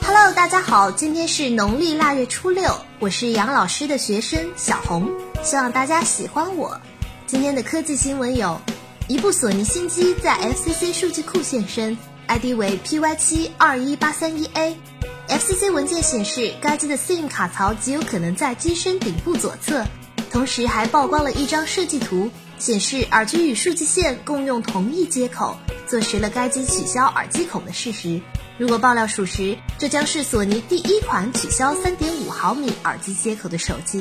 Hello，大家好，今天是农历腊月初六，我是杨老师的学生小红，希望大家喜欢我。今天的科技新闻有：一部索尼新机在 FCC 数据库现身，ID 为 PY 七二一八三一 A。FCC 文件显示，该机的 SIM 卡槽极有可能在机身顶部左侧，同时还曝光了一张设计图，显示耳机与数据线共用同一接口，坐实了该机取消耳机孔的事实。如果爆料属实，这将是索尼第一款取消3.5毫米耳机接口的手机。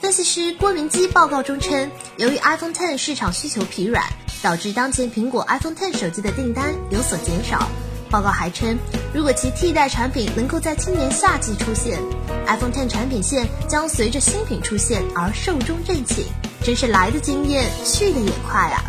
分析师郭明基报告中称，由于 iPhone X 市场需求疲软，导致当前苹果 iPhone X 手机的订单有所减少。报告还称，如果其替代产品能够在今年夏季出现，iPhone X 产品线将随着新品出现而寿终正寝。真是来的惊艳，去的也快啊！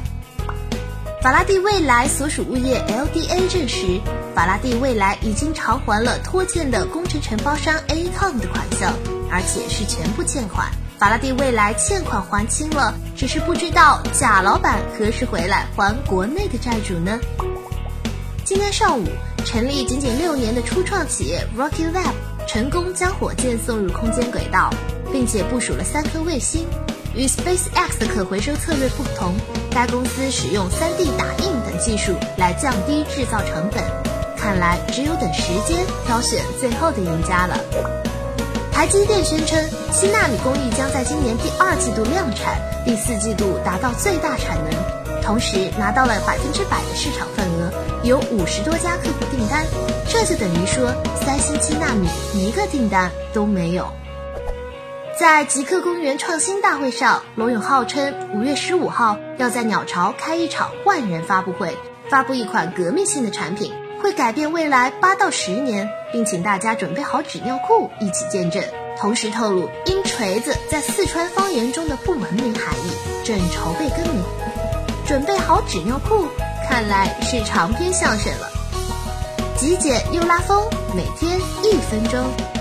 法拉第未来所属物业 LDA 证实，法拉第未来已经偿还了拖欠的工程承包商 Acom 的款项，而且是全部欠款。法拉第未来欠款还清了，只是不知道贾老板何时回来还国内的债主呢？今天上午，成立仅仅六年的初创企业 Rocket Lab 成功将火箭送入空间轨道，并且部署了三颗卫星。与 SpaceX 的可回收策略不同，该公司使用 3D 打印等技术来降低制造成本。看来只有等时间挑选最后的赢家了。台积电宣称，七纳米工艺将在今年第二季度量产，第四季度达到最大产能。同时拿到了百分之百的市场份额，有五十多家客户订单，这就等于说三星七纳米一个订单都没有。在极客公园创新大会上，罗永浩称五月十五号要在鸟巢开一场万人发布会，发布一款革命性的产品，会改变未来八到十年，并请大家准备好纸尿裤一起见证。同时透露，因锤子在四川方言中的不文明含义，正筹备更名。准备好纸尿裤，看来是长篇相声了。极简又拉风，每天一分钟。